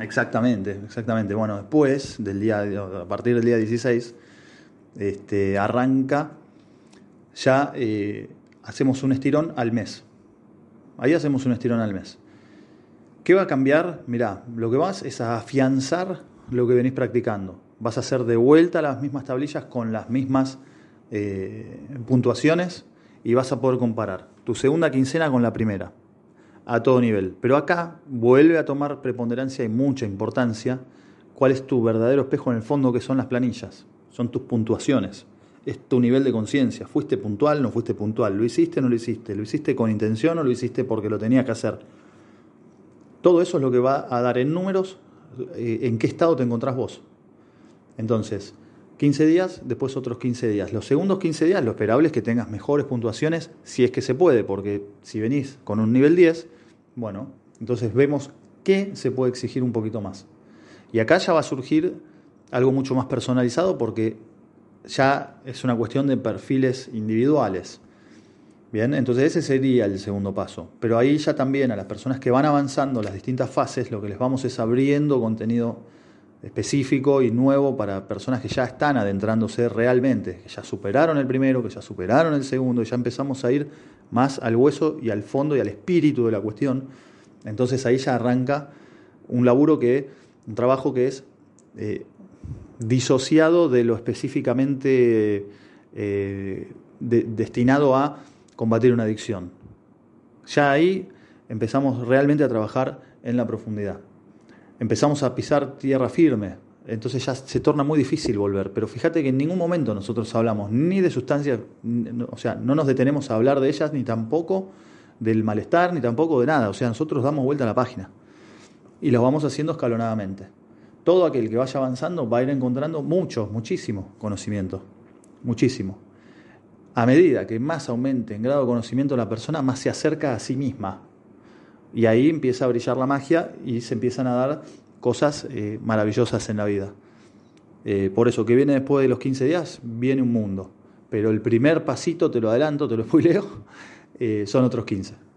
Exactamente, exactamente. Bueno, después del día, a partir del día 16, este, arranca, ya eh, hacemos un estirón al mes. Ahí hacemos un estirón al mes. ¿Qué va a cambiar? Mirá, lo que vas es a afianzar lo que venís practicando. Vas a hacer de vuelta las mismas tablillas con las mismas eh, puntuaciones y vas a poder comparar tu segunda quincena con la primera a todo nivel. Pero acá vuelve a tomar preponderancia y mucha importancia cuál es tu verdadero espejo en el fondo, que son las planillas, son tus puntuaciones, es tu nivel de conciencia. ¿Fuiste puntual? ¿No fuiste puntual? ¿Lo hiciste? ¿No lo hiciste? ¿Lo hiciste con intención o lo hiciste porque lo tenía que hacer? Todo eso es lo que va a dar en números eh, en qué estado te encontrás vos. Entonces, 15 días, después otros 15 días. Los segundos 15 días lo esperable es que tengas mejores puntuaciones si es que se puede, porque si venís con un nivel 10, bueno, entonces vemos qué se puede exigir un poquito más. Y acá ya va a surgir algo mucho más personalizado porque ya es una cuestión de perfiles individuales. Bien, entonces ese sería el segundo paso. Pero ahí ya también a las personas que van avanzando las distintas fases, lo que les vamos es abriendo contenido específico y nuevo para personas que ya están adentrándose realmente, que ya superaron el primero, que ya superaron el segundo, y ya empezamos a ir más al hueso y al fondo y al espíritu de la cuestión. Entonces ahí ya arranca un laburo que, un trabajo que es eh, disociado de lo específicamente eh, destinado a combatir una adicción. Ya ahí empezamos realmente a trabajar en la profundidad. Empezamos a pisar tierra firme, entonces ya se torna muy difícil volver. Pero fíjate que en ningún momento nosotros hablamos ni de sustancias, o sea, no nos detenemos a hablar de ellas, ni tampoco del malestar, ni tampoco de nada. O sea, nosotros damos vuelta a la página y lo vamos haciendo escalonadamente. Todo aquel que vaya avanzando va a ir encontrando mucho, muchísimo conocimiento, muchísimo. A medida que más aumente en grado de conocimiento la persona, más se acerca a sí misma. Y ahí empieza a brillar la magia y se empiezan a dar cosas eh, maravillosas en la vida. Eh, por eso, que viene después de los 15 días, viene un mundo. Pero el primer pasito, te lo adelanto, te lo spoileo, eh, son otros 15.